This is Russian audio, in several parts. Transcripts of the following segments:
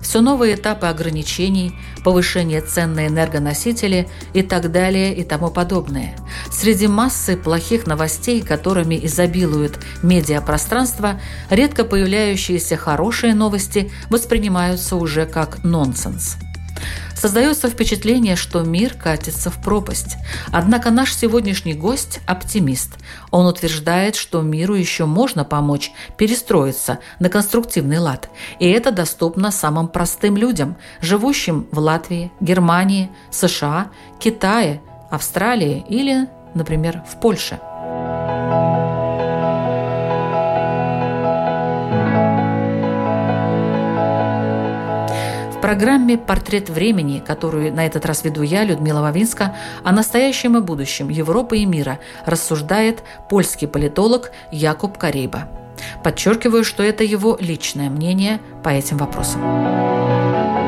все новые этапы ограничений, повышение цен на энергоносители и так далее и тому подобное. Среди массы плохих новостей, которыми изобилует медиапространство, редко появляющиеся хорошие новости воспринимаются уже как нонсенс – Создается впечатление, что мир катится в пропасть. Однако наш сегодняшний гость – оптимист. Он утверждает, что миру еще можно помочь перестроиться на конструктивный лад. И это доступно самым простым людям, живущим в Латвии, Германии, США, Китае, Австралии или, например, в Польше – программе «Портрет времени», которую на этот раз веду я, Людмила Вавинска, о настоящем и будущем Европы и мира рассуждает польский политолог Якуб Карейба. Подчеркиваю, что это его личное мнение по этим вопросам.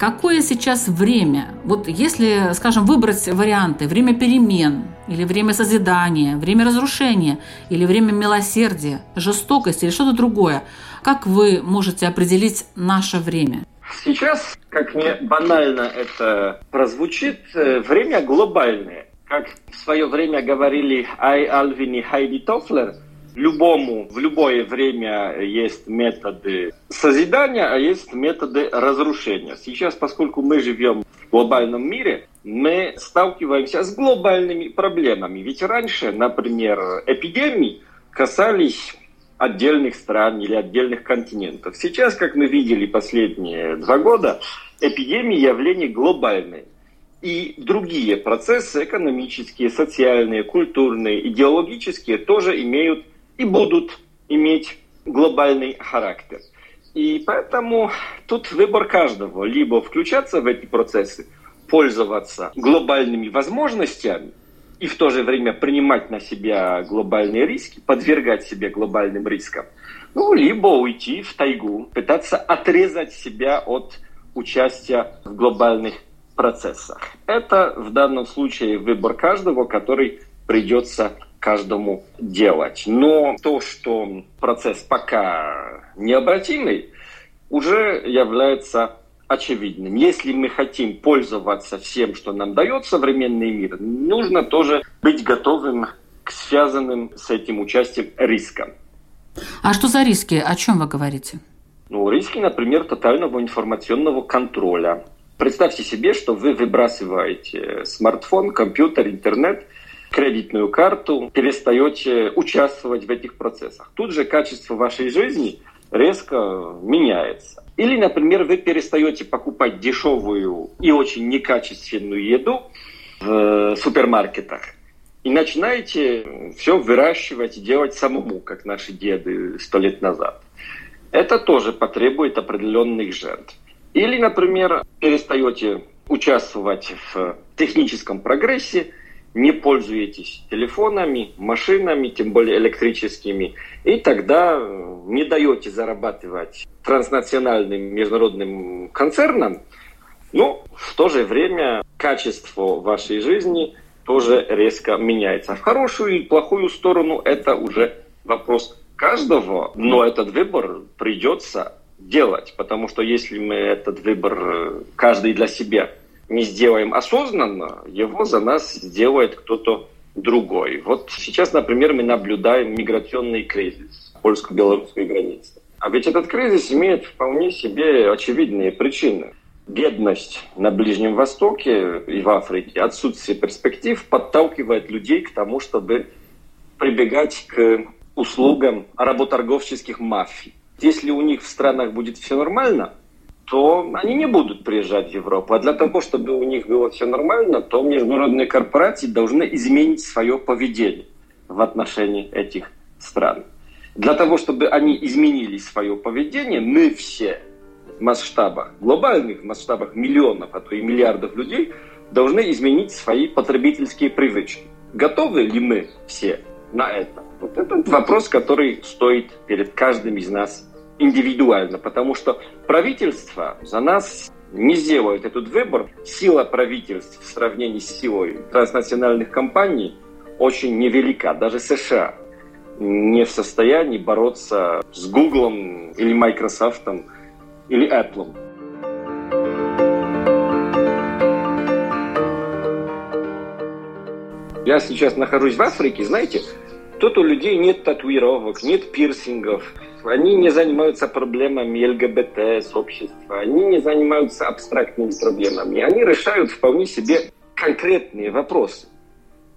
Какое сейчас время? Вот если, скажем, выбрать варианты время перемен или время созидания, время разрушения или время милосердия, жестокости или что-то другое, как вы можете определить наше время? Сейчас, как мне банально это прозвучит, э, время глобальное. Как в свое время говорили Ай Альвин и Хайди Тофлер – любому в любое время есть методы созидания, а есть методы разрушения. Сейчас, поскольку мы живем в глобальном мире, мы сталкиваемся с глобальными проблемами. Ведь раньше, например, эпидемии касались отдельных стран или отдельных континентов. Сейчас, как мы видели последние два года, эпидемии явление глобальное. И другие процессы экономические, социальные, культурные, идеологические тоже имеют и будут иметь глобальный характер. И поэтому тут выбор каждого. Либо включаться в эти процессы, пользоваться глобальными возможностями и в то же время принимать на себя глобальные риски, подвергать себя глобальным рискам, ну, либо уйти в тайгу, пытаться отрезать себя от участия в глобальных процессах. Это в данном случае выбор каждого, который придется каждому делать. Но то, что процесс пока необратимый, уже является очевидным. Если мы хотим пользоваться всем, что нам дает современный мир, нужно тоже быть готовым к связанным с этим участием рискам. А что за риски? О чем вы говорите? Ну, риски, например, тотального информационного контроля. Представьте себе, что вы выбрасываете смартфон, компьютер, интернет – кредитную карту, перестаете участвовать в этих процессах. Тут же качество вашей жизни резко меняется. Или, например, вы перестаете покупать дешевую и очень некачественную еду в супермаркетах и начинаете все выращивать и делать самому, как наши деды сто лет назад. Это тоже потребует определенных жертв. Или, например, перестаете участвовать в техническом прогрессе не пользуетесь телефонами, машинами, тем более электрическими, и тогда э, не даете зарабатывать транснациональным международным концернам, но в то же время качество вашей жизни тоже резко меняется. В хорошую или плохую сторону это уже вопрос каждого, но этот выбор придется делать, потому что если мы этот выбор э, каждый для себя не сделаем осознанно, его за нас сделает кто-то другой. Вот сейчас, например, мы наблюдаем миграционный кризис польско-белорусской границы. А ведь этот кризис имеет вполне себе очевидные причины. Бедность на Ближнем Востоке и в Африке, отсутствие перспектив подталкивает людей к тому, чтобы прибегать к услугам работорговческих мафий. Если у них в странах будет все нормально, то они не будут приезжать в Европу. А для того, чтобы у них было все нормально, то международные корпорации должны изменить свое поведение в отношении этих стран. Для того, чтобы они изменили свое поведение, мы все в масштабах, глобальных масштабах миллионов, а то и миллиардов людей, должны изменить свои потребительские привычки. Готовы ли мы все на это? Вот это вопрос, который стоит перед каждым из нас индивидуально, потому что правительство за нас не сделает этот выбор. Сила правительств в сравнении с силой транснациональных компаний очень невелика. Даже США не в состоянии бороться с Google или Microsoft или Apple. Я сейчас нахожусь в Африке, знаете, тут у людей нет татуировок, нет пирсингов, они не занимаются проблемами ЛГБТ-сообщества, они не занимаются абстрактными проблемами, они решают вполне себе конкретные вопросы.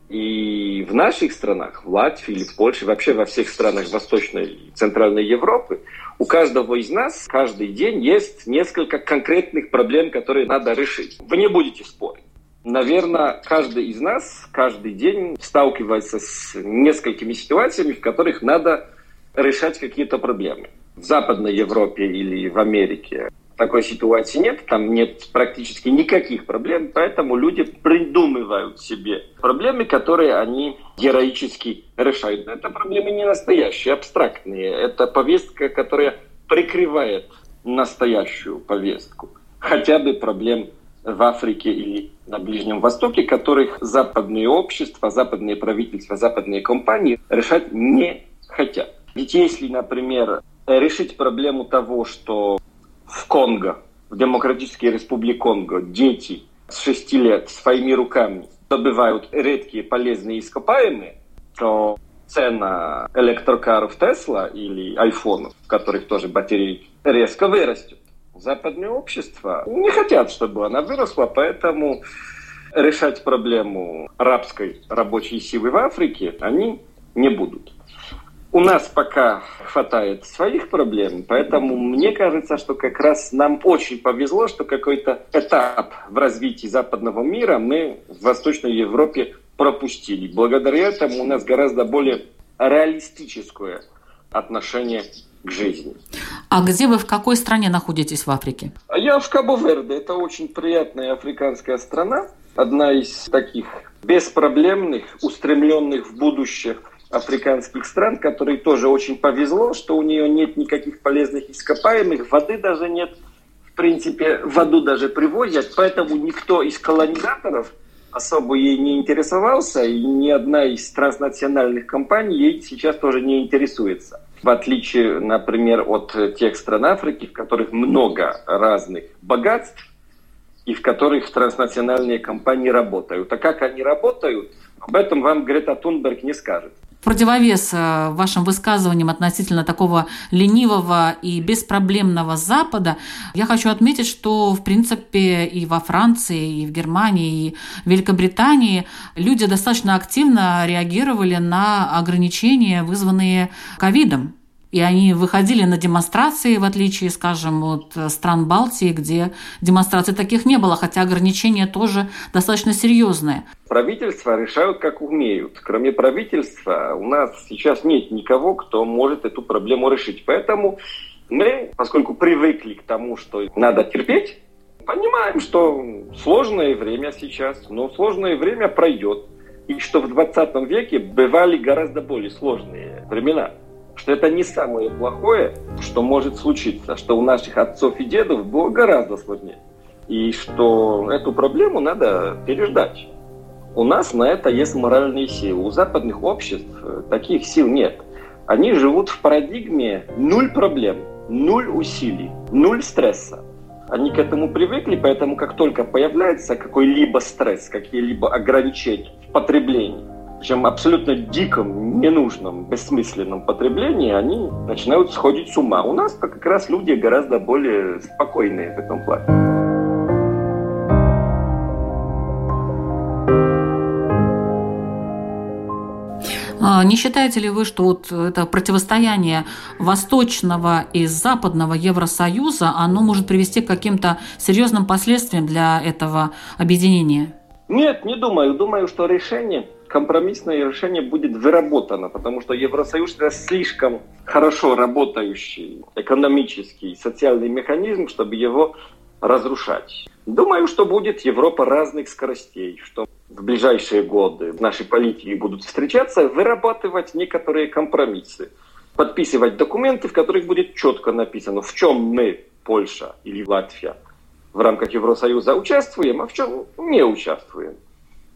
И в наших странах, в Латвии или в Польше, вообще во всех странах Восточной и Центральной Европы, у каждого из нас каждый день есть несколько конкретных проблем, которые надо решить. Вы не будете спорить. Наверное, каждый из нас каждый день сталкивается с несколькими ситуациями, в которых надо решать какие-то проблемы. В Западной Европе или в Америке такой ситуации нет, там нет практически никаких проблем, поэтому люди придумывают себе проблемы, которые они героически решают. Это проблемы не настоящие, абстрактные. Это повестка, которая прикрывает настоящую повестку. Хотя бы проблем в Африке или на Ближнем Востоке, которых западные общества, западные правительства, западные компании решать не хотят. Ведь если, например, решить проблему того, что в Конго, в Демократической Республике Конго, дети с 6 лет своими руками добывают редкие полезные ископаемые, то цена электрокаров Тесла или айфонов, в которых тоже батареи, резко вырастет. Западное общество не хотят, чтобы она выросла, поэтому решать проблему арабской рабочей силы в Африке они не будут. У нас пока хватает своих проблем, поэтому мне кажется, что как раз нам очень повезло, что какой-то этап в развитии западного мира мы в Восточной Европе пропустили. Благодаря этому у нас гораздо более реалистическое отношение к жизни. А где вы, в какой стране находитесь в Африке? Я в Кабо-Верде. Это очень приятная африканская страна. Одна из таких беспроблемных, устремленных в будущее африканских стран, которой тоже очень повезло, что у нее нет никаких полезных ископаемых, воды даже нет. В принципе, воду даже привозят, поэтому никто из колонизаторов особо ей не интересовался, и ни одна из транснациональных компаний ей сейчас тоже не интересуется. В отличие, например, от тех стран Африки, в которых много разных богатств, и в которых транснациональные компании работают. А как они работают, об этом вам Грета Тунберг не скажет противовес э, вашим высказываниям относительно такого ленивого и беспроблемного Запада, я хочу отметить, что, в принципе, и во Франции, и в Германии, и в Великобритании люди достаточно активно реагировали на ограничения, вызванные ковидом. И они выходили на демонстрации, в отличие, скажем, от стран Балтии, где демонстраций таких не было, хотя ограничения тоже достаточно серьезные. Правительства решают, как умеют. Кроме правительства у нас сейчас нет никого, кто может эту проблему решить. Поэтому мы, поскольку привыкли к тому, что надо терпеть, понимаем, что сложное время сейчас, но сложное время пройдет. И что в 20 веке бывали гораздо более сложные времена что это не самое плохое, что может случиться, что у наших отцов и дедов было гораздо сложнее. И что эту проблему надо переждать. У нас на это есть моральные силы. У западных обществ э, таких сил нет. Они живут в парадигме нуль проблем, нуль усилий, нуль стресса. Они к этому привыкли, поэтому как только появляется какой-либо стресс, какие-либо ограничения в потреблении, чем абсолютно диком, ненужном, бессмысленном потреблении, они начинают сходить с ума. У нас как раз люди гораздо более спокойные в этом плане. А не считаете ли вы, что вот это противостояние восточного и западного Евросоюза, оно может привести к каким-то серьезным последствиям для этого объединения? Нет, не думаю. Думаю, что решение, компромиссное решение будет выработано, потому что Евросоюз это слишком хорошо работающий экономический, социальный механизм, чтобы его разрушать. Думаю, что будет Европа разных скоростей, что в ближайшие годы наши политики будут встречаться, вырабатывать некоторые компромиссы, подписывать документы, в которых будет четко написано, в чем мы, Польша или Латвия, в рамках Евросоюза участвуем, а в чем не участвуем.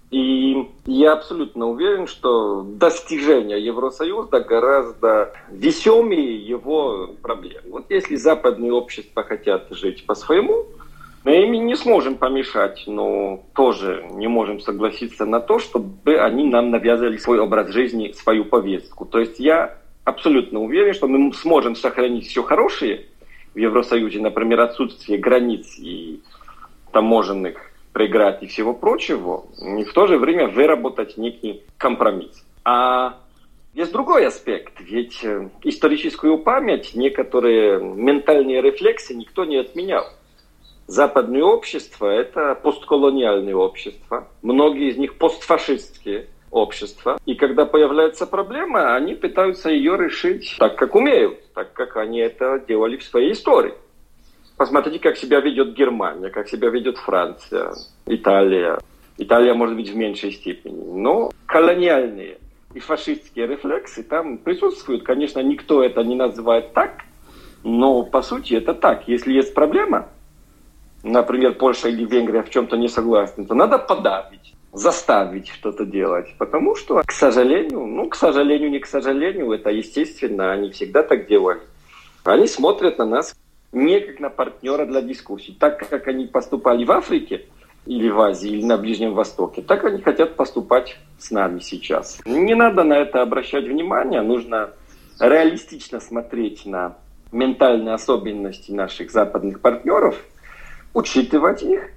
И я абсолютно уверен, что достижение Евросоюза гораздо весомее его проблем. Вот если западные общества хотят жить по-своему, мы им не сможем помешать, но тоже не можем согласиться на то, чтобы они нам навязали свой образ жизни, свою повестку. То есть я абсолютно уверен, что мы сможем сохранить все хорошее в Евросоюзе, например, отсутствие границ и таможенных преград и всего прочего, и в то же время выработать некий компромисс. А есть другой аспект, ведь э, историческую память, некоторые ментальные рефлексы никто не отменял. Западное общество – это постколониальное общество. Многие из них постфашистские общества. И когда появляется проблема, они пытаются ее решить так, как умеют, так, как они это делали в своей истории. Посмотрите, как себя ведет Германия, как себя ведет Франция, Италия. Италия, может быть, в меньшей степени. Но колониальные и фашистские рефлексы там присутствуют. Конечно, никто это не называет так, но по сути это так. Если есть проблема, например, Польша или Венгрия в чем-то не согласны, то надо подавить, заставить что-то делать. Потому что, к сожалению, ну, к сожалению, не к сожалению, это естественно, они всегда так делали. Они смотрят на нас не как на партнера для дискуссий. Так как они поступали в Африке, или в Азии, или на Ближнем Востоке. Так они хотят поступать с нами сейчас. Не надо на это обращать внимание, нужно реалистично смотреть на ментальные особенности наших западных партнеров – учитывать их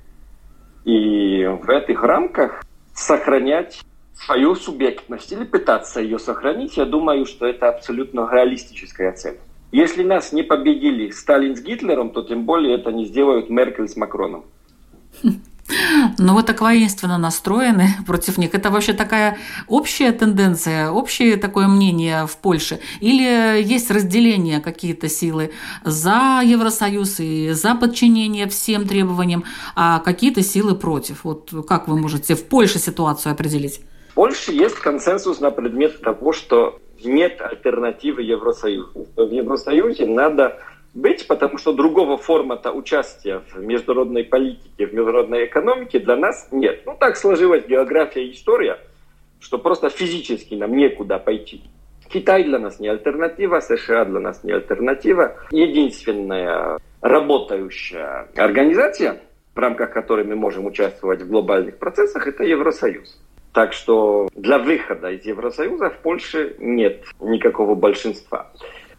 и в этих рамках сохранять свою субъектность или пытаться ее сохранить, я думаю, что это абсолютно реалистическая цель. Если нас не победили Сталин с Гитлером, то тем более это не сделают Меркель с Макроном. Но вы так воинственно настроены против них. Это вообще такая общая тенденция, общее такое мнение в Польше? Или есть разделение какие-то силы за Евросоюз и за подчинение всем требованиям, а какие-то силы против? Вот как вы можете в Польше ситуацию определить? В Польше есть консенсус на предмет того, что нет альтернативы Евросоюзу. В Евросоюзе надо быть, потому что другого формата участия в международной политике, в международной экономике для нас нет. Ну, так сложилась география и история, что просто физически нам некуда пойти. Китай для нас не альтернатива, США для нас не альтернатива. Единственная работающая организация, в рамках которой мы можем участвовать в глобальных процессах, это Евросоюз. Так что для выхода из Евросоюза в Польше нет никакого большинства.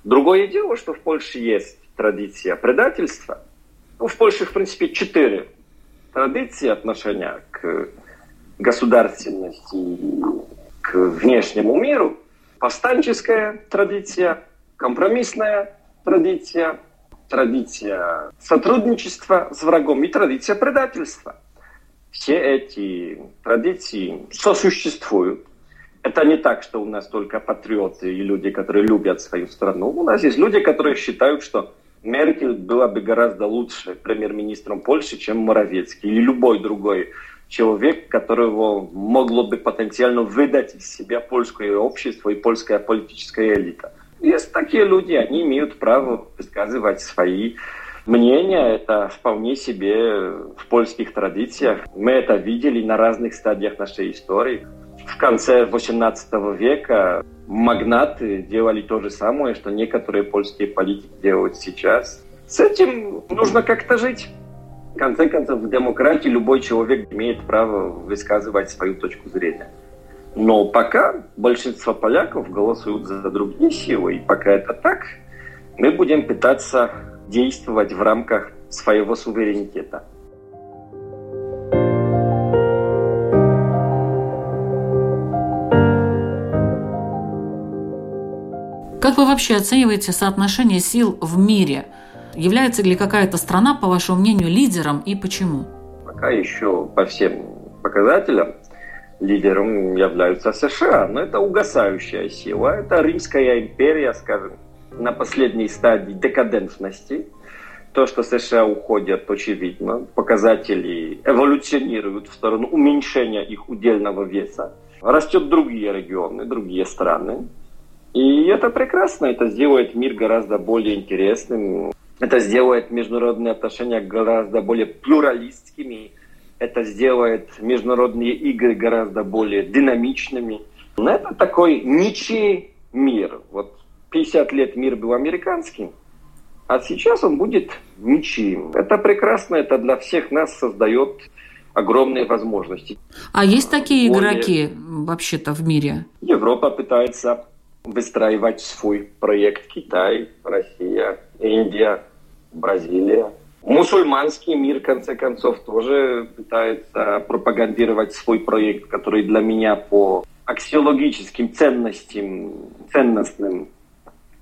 Другое дело, что в Польше есть традиция предательства. Ну, в Польше, в принципе, четыре традиции отношения к государственности, к внешнему миру. Повстанческая традиция, компромиссная традиция, традиция сотрудничества с врагом и традиция предательства. Все эти традиции сосуществуют. Это не так, что у нас только патриоты и люди, которые любят свою страну. У нас есть люди, которые считают, что Меркель была бы гораздо лучше премьер-министром Польши, чем Моровецкий или любой другой человек, которого могло бы потенциально выдать из себя польское общество и польская политическая элита. Есть такие люди, они имеют право высказывать свои мнения. Это вполне себе в польских традициях. Мы это видели на разных стадиях нашей истории. В конце XVIII века магнаты делали то же самое, что некоторые польские политики делают сейчас. С этим нужно как-то жить. В конце концов, в демократии любой человек имеет право высказывать свою точку зрения. Но пока большинство поляков голосуют за другие силы, и пока это так, мы будем пытаться действовать в рамках своего суверенитета. Как вы вообще оцениваете соотношение сил в мире? Является ли какая-то страна, по вашему мнению, лидером и почему? Пока еще по всем показателям лидером являются США, но это угасающая сила, это Римская империя, скажем, на последней стадии декадентности. То, что США уходят, очевидно, показатели эволюционируют в сторону уменьшения их удельного веса. Растет другие регионы, другие страны. И это прекрасно, это сделает мир гораздо более интересным, это сделает международные отношения гораздо более плюралистскими, это сделает международные игры гораздо более динамичными. Но это такой ничей мир. Вот 50 лет мир был американским, а сейчас он будет ничьим. Это прекрасно, это для всех нас создает огромные возможности. А есть такие более... игроки вообще-то в мире? Европа пытается выстраивать свой проект. Китай, Россия, Индия, Бразилия. Мусульманский мир, в конце концов, тоже пытается пропагандировать свой проект, который для меня по аксиологическим ценностям, ценностным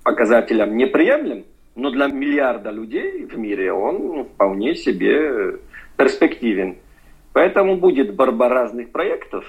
показателям неприемлем, но для миллиарда людей в мире он вполне себе перспективен. Поэтому будет борьба разных проектов,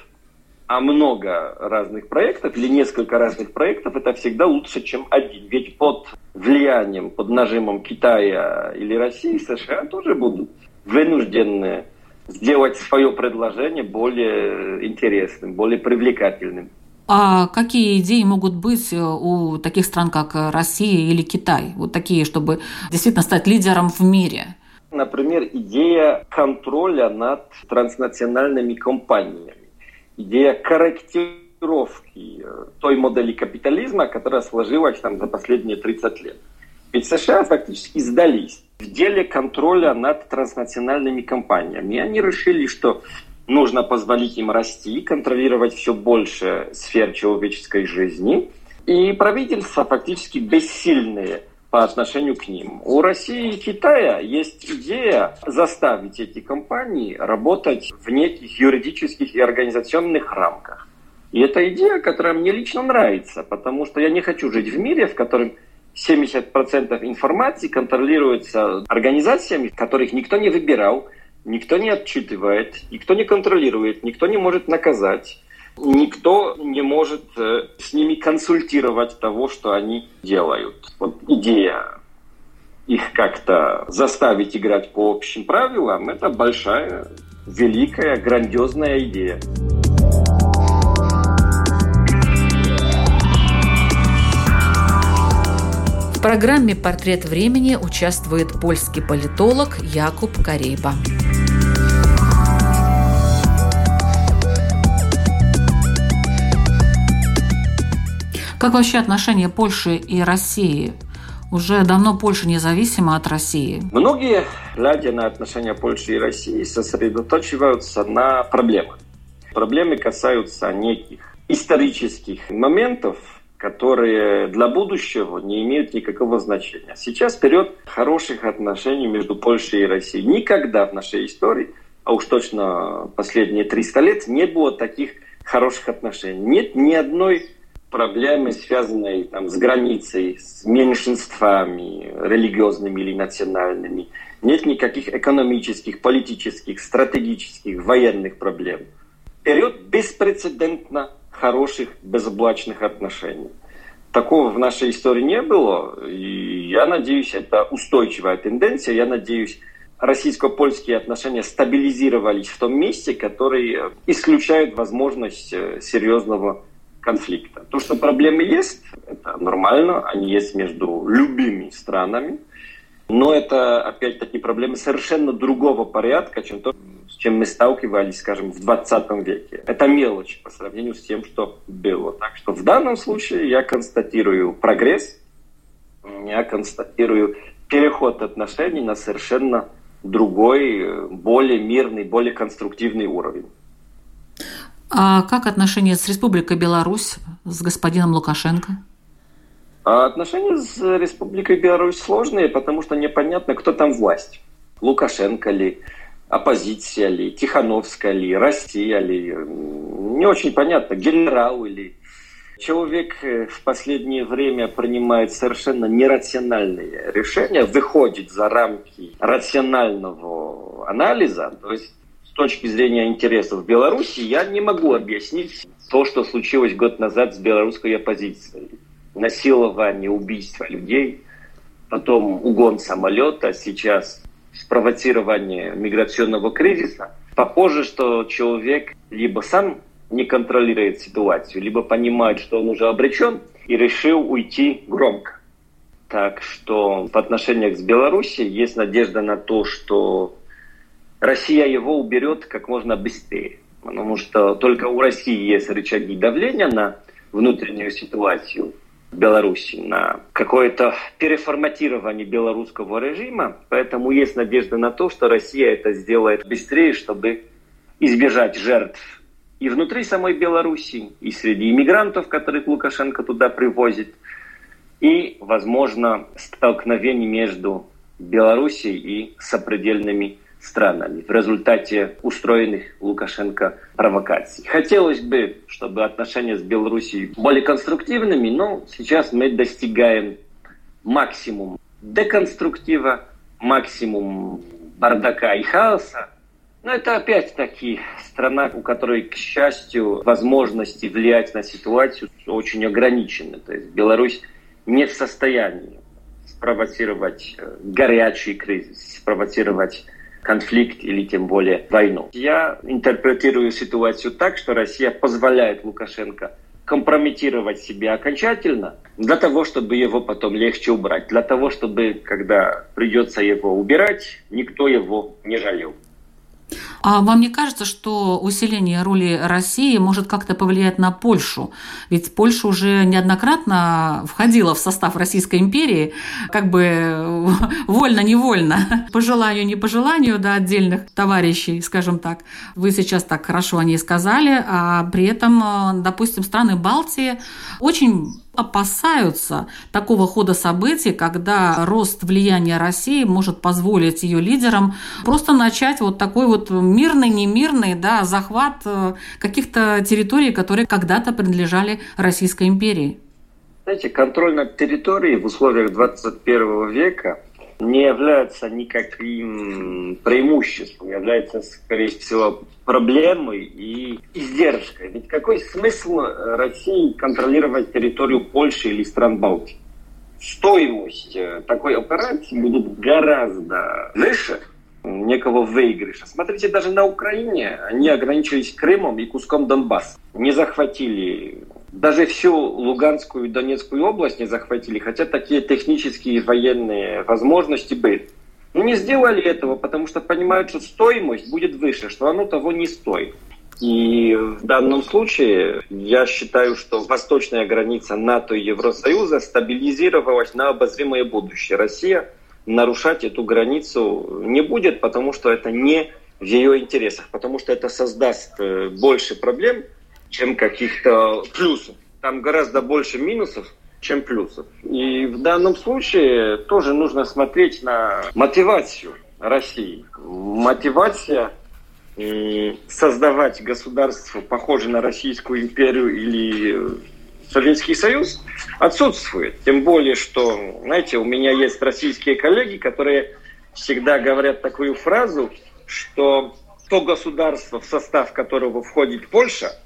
а много разных проектов или несколько разных проектов, это всегда лучше, чем один. Ведь под влиянием, под нажимом Китая или России, США тоже будут вынуждены сделать свое предложение более интересным, более привлекательным. А какие идеи могут быть э, у таких стран, как Россия или Китай? Вот такие, чтобы действительно стать лидером в мире? Например, идея контроля над транснациональными компаниями идея корректировки э, той модели капитализма, которая сложилась там за последние 30 лет. Ведь США фактически сдались в деле контроля над транснациональными компаниями. И они решили, что нужно позволить им расти, контролировать все больше сфер человеческой жизни. И правительства фактически бессильные – по отношению к ним. У России и Китая есть идея заставить эти компании работать в неких юридических и организационных рамках. И это идея, которая мне лично нравится, потому что я не хочу жить в мире, в котором 70% информации контролируется организациями, которых никто не выбирал, никто не отчитывает, никто не контролирует, никто не может наказать никто не может э, с ними консультировать того, что они делают. Вот идея их как-то заставить играть по общим правилам, это большая, великая, грандиозная идея. В программе «Портрет времени» участвует польский политолог Якуб Карейба. Как вообще отношения Польши и России? Уже давно Польша независима от России. Многие, глядя на отношения Польши и России, сосредотачиваются на проблемах. Проблемы касаются неких исторических моментов, которые для будущего не имеют никакого значения. Сейчас период хороших отношений между Польшей и Россией. Никогда в нашей истории, а уж точно последние 300 лет, не было таких хороших отношений. Нет ни одной проблемы, связанные там, с границей, с меньшинствами религиозными или национальными. Нет никаких экономических, политических, стратегических, военных проблем. Период беспрецедентно хороших, безоблачных отношений. Такого в нашей истории не было, и я надеюсь, это устойчивая тенденция. Я надеюсь, российско-польские отношения стабилизировались в том месте, который исключает возможность э, серьезного конфликта. То, что проблемы есть, это нормально, они есть между любыми странами, но это, опять-таки, проблемы совершенно другого порядка, чем то, с чем мы сталкивались, скажем, в 20 веке. Это мелочь по сравнению с тем, что было. Так что в данном случае я констатирую прогресс, я констатирую переход отношений на совершенно другой, более мирный, более конструктивный уровень. А как отношения с Республикой Беларусь, с господином Лукашенко? А отношения с Республикой Беларусь сложные, потому что непонятно, кто там власть. Лукашенко ли, оппозиция ли, Тихановская ли, Россия ли. Не очень понятно, генерал или человек э, в последнее время принимает совершенно нерациональные решения, выходит за рамки рационального анализа, то есть с точки зрения интересов Беларуси, я не могу объяснить то, что случилось год назад с белорусской оппозицией. Насилование, убийство людей, потом угон самолета, сейчас спровоцирование миграционного кризиса. Похоже, что человек либо сам не контролирует ситуацию, либо понимает, что он уже обречен и решил уйти громко. Так что в отношениях с Беларусью есть надежда на то, что Россия его уберет как можно быстрее. Потому что только у России есть рычаги давления на внутреннюю ситуацию в Беларуси, на какое-то переформатирование белорусского режима. Поэтому есть надежда на то, что Россия это сделает быстрее, чтобы избежать жертв и внутри самой Беларуси, и среди иммигрантов, которых Лукашенко туда привозит, и, возможно, столкновений между Белоруссией и сопредельными странами в результате устроенных Лукашенко провокаций. Хотелось бы, чтобы отношения с Белоруссией были конструктивными, но сейчас мы достигаем максимум деконструктива, максимум бардака и хаоса. Но это опять-таки страна, у которой, к счастью, возможности влиять на ситуацию очень ограничены. То есть Беларусь не в состоянии спровоцировать э, горячий кризис, спровоцировать конфликт или тем более войну. Я интерпретирую ситуацию так, что Россия позволяет Лукашенко компрометировать себя окончательно для того, чтобы его потом легче убрать, для того, чтобы, когда придется его убирать, никто его не жалел. А вам не кажется, что усиление роли России может как-то повлиять на Польшу? Ведь Польша уже неоднократно входила в состав Российской империи, как бы вольно-невольно, по желанию, не по желанию, да, отдельных товарищей, скажем так. Вы сейчас так хорошо о ней сказали, а при этом, допустим, страны Балтии очень опасаются такого хода событий, когда рост влияния России может позволить ее лидерам просто начать вот такой вот мирный, немирный да, захват э, каких-то территорий, которые когда-то принадлежали Российской империи. Знаете, контроль над территорией в условиях 21 века не является никаким преимуществом, является, скорее всего, проблемой и издержкой. Ведь какой смысл России контролировать территорию Польши или стран Балтии? Стоимость э, такой операции будет гораздо выше некого выигрыша. Смотрите, даже на Украине они ограничились Крымом и куском Донбасса. Не захватили даже всю Луганскую и Донецкую область не захватили, хотя такие технические и военные возможности были. Но не сделали этого, потому что понимают, что стоимость будет выше, что оно того не стоит. И в данном случае я считаю, что восточная граница НАТО и Евросоюза стабилизировалась на обозримое будущее. Россия нарушать эту границу не будет, потому что это не в ее интересах, потому что это создаст э, больше проблем, чем каких-то плюсов. Там гораздо больше минусов, чем плюсов. И в данном случае тоже нужно смотреть на мотивацию России. Мотивация создавать государство, похожее на Российскую империю или Советский Союз, отсутствует. Тем более, что, знаете, у меня есть российские коллеги, которые всегда говорят такую фразу, что то государство, в состав которого входит Польша –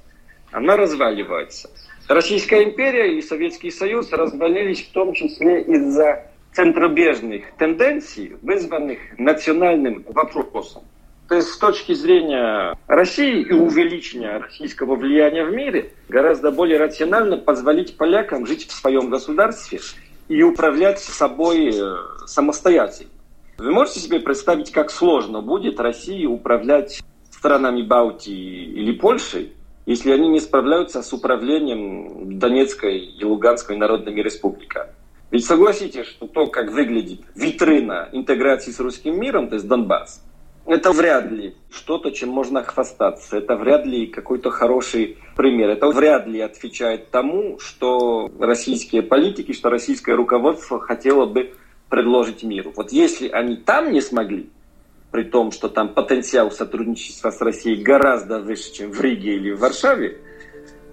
она разваливается. Российская империя и Советский Союз развалились в том числе из-за центробежных тенденций, вызванных национальным вопросом. То есть с точки зрения России и увеличения российского влияния в мире гораздо более рационально позволить полякам жить в своем государстве и управлять собой э, самостоятельно. Вы можете себе представить, как сложно будет России управлять странами Балтии или Польшей, если они не справляются с управлением Донецкой и Луганской народными республиками. Ведь согласитесь, что то, как выглядит витрина интеграции с русским миром, то есть Донбасс, это вряд ли что-то, чем можно хвастаться. Это вряд ли какой-то хороший пример. Это вряд ли отвечает тому, что российские политики, что российское руководство хотело бы предложить миру. Вот если они там не смогли, при том, что там потенциал сотрудничества с Россией гораздо выше, чем в Риге или в Варшаве,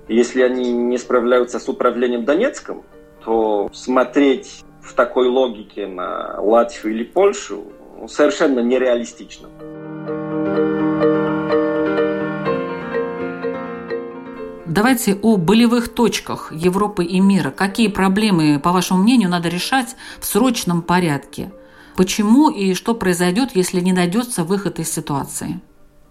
Если они не справляются с управлением Донецком, то смотреть в такой логике на Латвию или Польшу ну, совершенно нереалистично. Давайте о болевых точках Европы и мира. Какие проблемы, по вашему мнению, надо решать в срочном порядке? Почему и что произойдет, если не найдется выход из ситуации?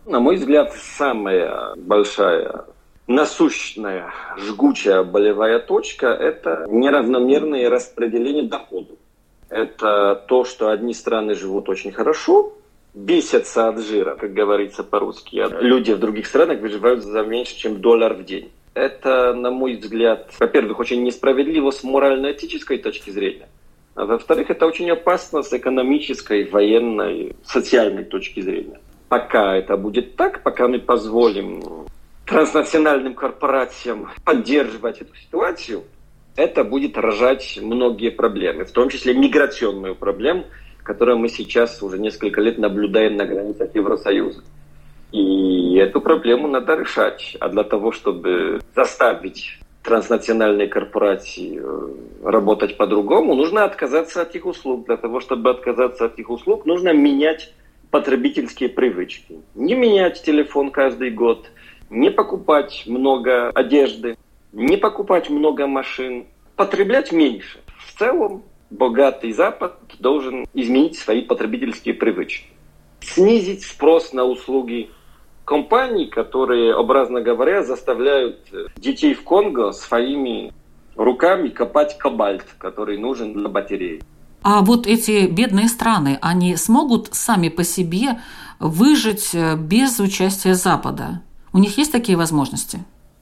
На мой взгляд, самая большая насущная, жгучая болевая точка – это неравномерное распределение доходов. Это то, что одни страны живут очень хорошо, бесятся от жира, как говорится по-русски. А люди в других странах выживают за меньше, чем доллар в день. Это, на мой взгляд, во-первых, очень несправедливо с морально-этической точки зрения. А во-вторых, это очень опасно с экономической, военной, социальной точки зрения. Пока это будет так, пока мы позволим транснациональным корпорациям поддерживать эту ситуацию, это будет рожать многие проблемы, в том числе миграционную проблему, которое мы сейчас уже несколько лет наблюдаем на границах Евросоюза. И эту проблему надо решать. А для того, чтобы заставить транснациональные корпорации э, работать по-другому, нужно отказаться от их услуг. Для того, чтобы отказаться от их услуг, нужно менять потребительские привычки. Не менять телефон каждый год, не покупать много одежды, не покупать много машин, потреблять меньше. В целом богатый Запад должен изменить свои потребительские привычки. Снизить спрос на услуги компаний, которые, образно говоря, заставляют э, детей в Конго своими руками копать кобальт, который нужен для батареи. А вот эти бедные страны, они смогут сами по себе выжить э, без участия Запада? У них есть такие возможности?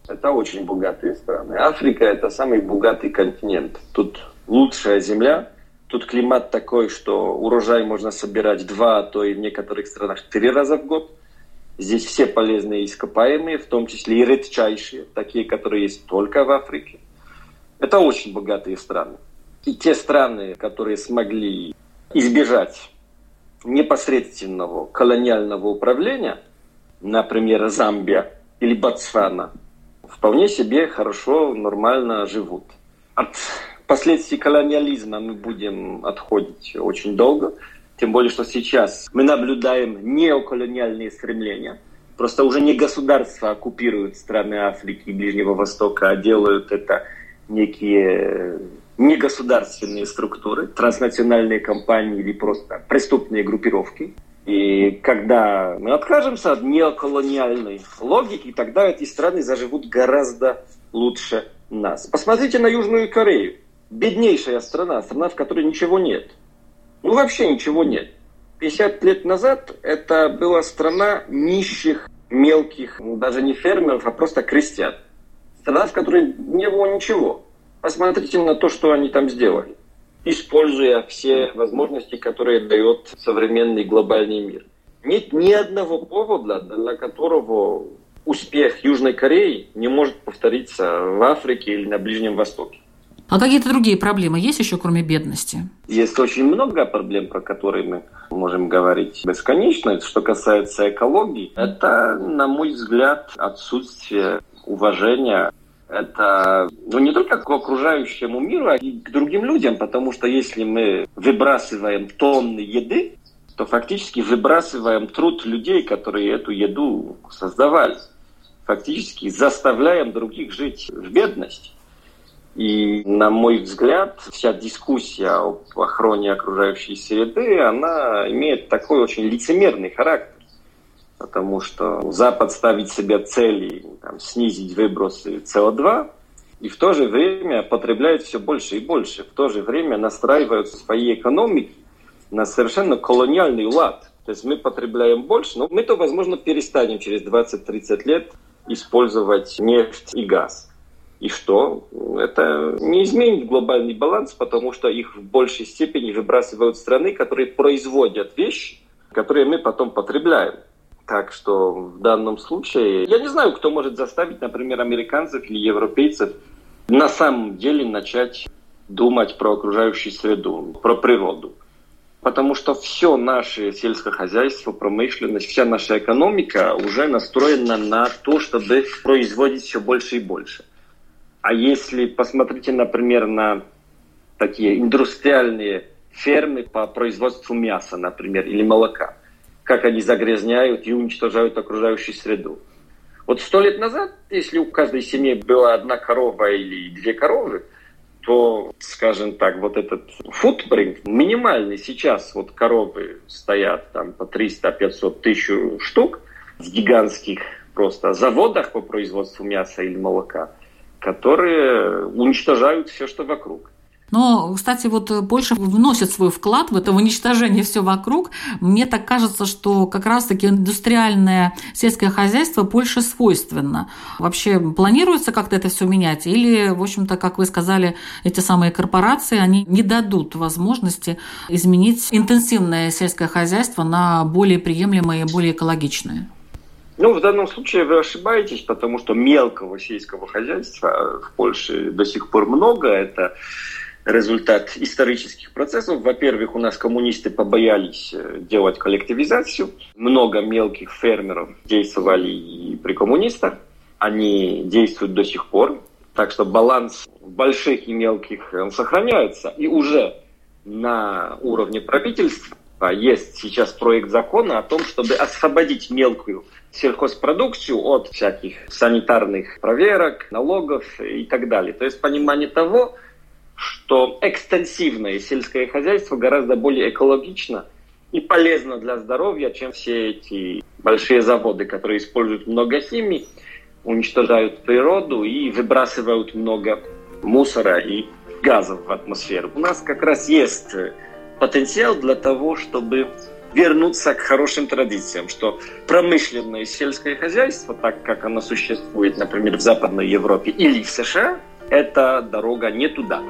Это очень богатые страны. Африка – это самый богатый континент. Тут лучшая земля. Тут климат такой, что урожай можно собирать два, а то и в некоторых странах три раза в год. Здесь все полезные ископаемые, в том числе и редчайшие, такие, которые есть только в Африке. Это очень богатые страны. И те страны, которые смогли избежать непосредственного колониального управления, например, Замбия или Ботсвана, вполне себе хорошо, нормально живут. От последствий колониализма мы будем отходить очень долго. Тем более, что сейчас мы наблюдаем неоколониальные стремления. Просто уже не государства оккупируют страны Африки и Ближнего Востока, а делают это некие негосударственные структуры, транснациональные компании или просто преступные группировки. И когда мы откажемся от неоколониальной логики, тогда эти страны заживут гораздо лучше нас. Посмотрите на Южную Корею беднейшая страна, страна, в которой ничего нет. Ну, вообще ничего нет. 50 лет назад это была страна нищих, мелких, даже не фермеров, а просто крестьян. Страна, в которой не было ничего. Посмотрите на то, что они там сделали, используя все возможности, которые дает современный глобальный мир. Нет ни одного повода, для которого успех Южной Кореи не может повториться в Африке или на Ближнем Востоке. А какие-то другие проблемы есть еще, кроме бедности? Есть очень много проблем, про которые мы можем говорить бесконечно. Что касается экологии, это, на мой взгляд, отсутствие уважения это ну, не только к окружающему миру, а и к другим людям, потому что если мы выбрасываем тонны еды, то фактически выбрасываем труд людей, которые эту еду создавали. Фактически заставляем других жить в бедности. И, на мой взгляд, вся дискуссия об охране окружающей среды, она имеет такой очень лицемерный характер. Потому что Запад ставит себе цели там, снизить выбросы СО2, и в то же время потребляет все больше и больше. В то же время настраивают свои экономики на совершенно колониальный лад. То есть мы потребляем больше, но мы то, возможно, перестанем через 20-30 лет использовать нефть и газ. И что? Это не изменит глобальный баланс, потому что их в большей степени выбрасывают страны, которые производят вещи, которые мы потом потребляем. Так что в данном случае я не знаю, кто может заставить, например, американцев или европейцев на самом деле начать думать про окружающую среду, про природу. потому что все наше сельское хозяйство, промышленность, вся наша экономика уже настроена на то, чтобы производить все больше и больше. А если посмотрите, например, на такие индустриальные фермы по производству мяса, например, или молока, как они загрязняют и уничтожают окружающую среду. Вот сто лет назад, если у каждой семьи была одна корова или две коровы, то, скажем так, вот этот футпринт минимальный сейчас, вот коровы стоят там по 300-500 тысяч штук в гигантских просто заводах по производству мяса или молока, которые уничтожают все, что вокруг. Но, кстати, вот Польша вносит свой вклад в это уничтожение все вокруг. Мне так кажется, что как раз-таки индустриальное сельское хозяйство Польше свойственно. Вообще планируется как-то это все менять? Или, в общем-то, как вы сказали, эти самые корпорации, они не дадут возможности изменить интенсивное сельское хозяйство на более приемлемое и более экологичное? Ну, в данном случае вы ошибаетесь, потому что мелкого сельского хозяйства в Польше до сих пор много. Это результат исторических процессов. Во-первых, у нас коммунисты побоялись э, делать коллективизацию. Много мелких фермеров действовали и при коммунистах. Они действуют до сих пор. Так что баланс больших и мелких он сохраняется. И уже на уровне правительства есть сейчас проект закона о том, чтобы освободить мелкую сельхозпродукцию от всяких санитарных проверок, налогов и так далее. То есть понимание того, что экстенсивное сельское хозяйство гораздо более экологично и полезно для здоровья, чем все эти большие заводы, которые используют много химии, уничтожают природу и выбрасывают много мусора и газов в атмосферу. У нас как раз есть потенциал для того, чтобы вернуться к хорошим традициям, что промышленное сельское хозяйство, так как оно существует, например, в Западной Европе или в США, это дорога не туда.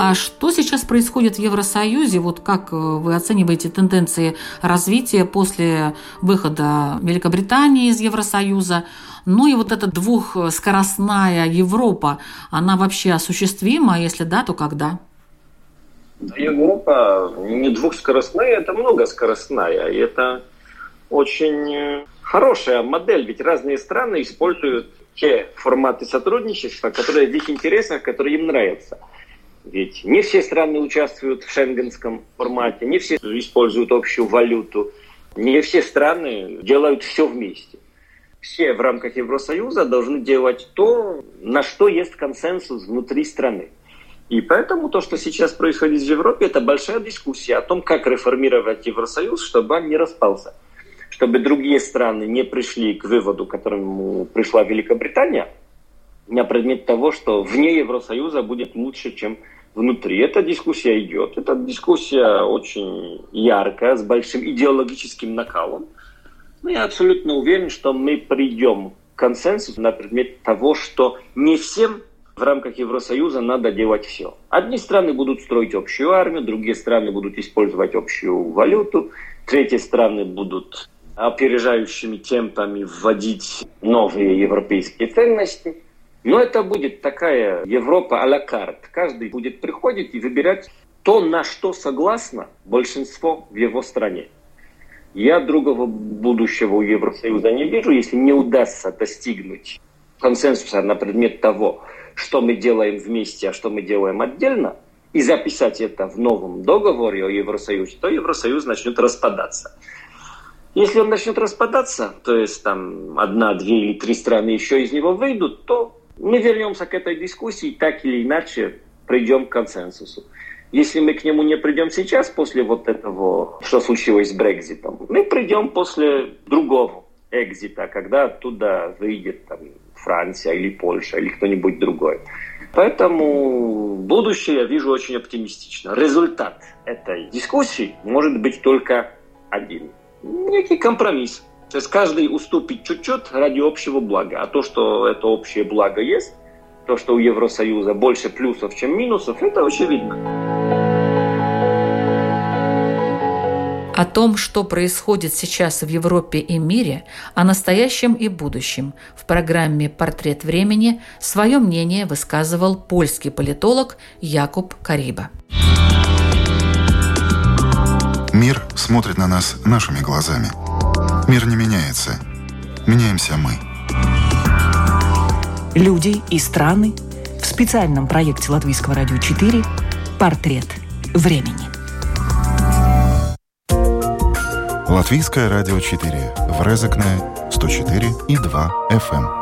А что сейчас происходит в Евросоюзе? Вот как э, вы оцениваете тенденции развития после выхода Великобритании из Евросоюза? Ну и вот эта двухскоростная Европа, она вообще осуществима? Если да, то когда? Европа не двухскоростная, это многоскоростная. И это очень э, хорошая модель, ведь разные страны используют те форматы сотрудничества, которые в их интересах, которые им нравятся. Ведь не все страны участвуют в шенгенском формате, не все используют общую валюту, не все страны делают все вместе. Все в рамках Евросоюза должны делать то, на что есть консенсус внутри страны. И поэтому то, что сейчас происходит в Европе, это большая дискуссия о том, как реформировать Евросоюз, чтобы он не распался чтобы другие страны не пришли к выводу, к которому пришла Великобритания, на предмет того, что вне Евросоюза будет лучше, чем внутри. Эта дискуссия идет. Эта дискуссия очень яркая, с большим идеологическим накалом. Но я абсолютно уверен, что мы придем к консенсусу на предмет того, что не всем в рамках Евросоюза надо делать все. Одни страны будут строить общую армию, другие страны будут использовать общую валюту, третьи страны будут опережающими темпами вводить новые европейские ценности. Но это будет такая Европа а-ля карт. Каждый будет приходить и выбирать то, на что согласно большинство в его стране. Я другого будущего у Евросоюза не вижу, если не удастся достигнуть консенсуса на предмет того, что мы делаем вместе, а что мы делаем отдельно, и записать это в новом договоре о Евросоюзе, то Евросоюз начнет распадаться. Если он начнет распадаться, то есть там одна, две или три страны еще из него выйдут, то мы вернемся к этой дискуссии, так или иначе придем к консенсусу. Если мы к нему не придем сейчас, после вот этого, что случилось с Брекзитом, мы придем после другого экзита, когда оттуда выйдет там, Франция или Польша или кто-нибудь другой. Поэтому будущее я вижу очень оптимистично. Результат этой дискуссии может быть только один некий компромисс. То есть каждый уступит чуть-чуть ради общего блага. А то, что это общее благо есть, то, что у Евросоюза больше плюсов, чем минусов, это очевидно. О том, что происходит сейчас в Европе и мире, о настоящем и будущем, в программе «Портрет времени» свое мнение высказывал польский политолог Якуб Кариба. Мир смотрит на нас нашими глазами. Мир не меняется. Меняемся мы. Люди и страны в специальном проекте Латвийского радио 4 «Портрет времени». Латвийское радио 4 в Резекне 104 и 2 FM.